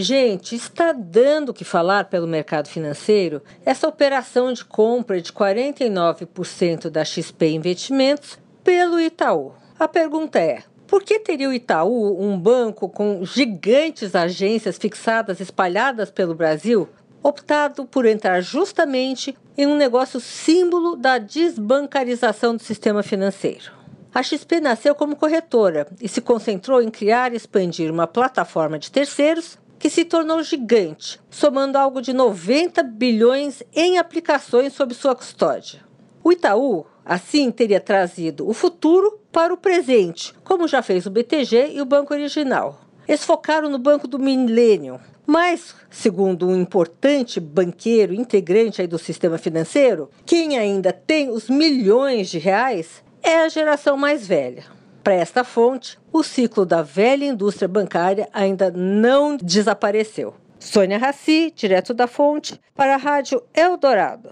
Gente, está dando o que falar pelo mercado financeiro essa operação de compra de 49% da XP Investimentos pelo Itaú. A pergunta é: por que teria o Itaú, um banco com gigantes agências fixadas espalhadas pelo Brasil, optado por entrar justamente em um negócio símbolo da desbancarização do sistema financeiro? A XP nasceu como corretora e se concentrou em criar e expandir uma plataforma de terceiros que se tornou gigante, somando algo de 90 bilhões em aplicações sob sua custódia. O Itaú, assim, teria trazido o futuro para o presente, como já fez o BTG e o Banco Original. Eles focaram no Banco do Milênio, mas, segundo um importante banqueiro integrante do sistema financeiro, quem ainda tem os milhões de reais é a geração mais velha. Para esta fonte, o ciclo da velha indústria bancária ainda não desapareceu. Sônia Raci, direto da fonte, para a Rádio Eldorado.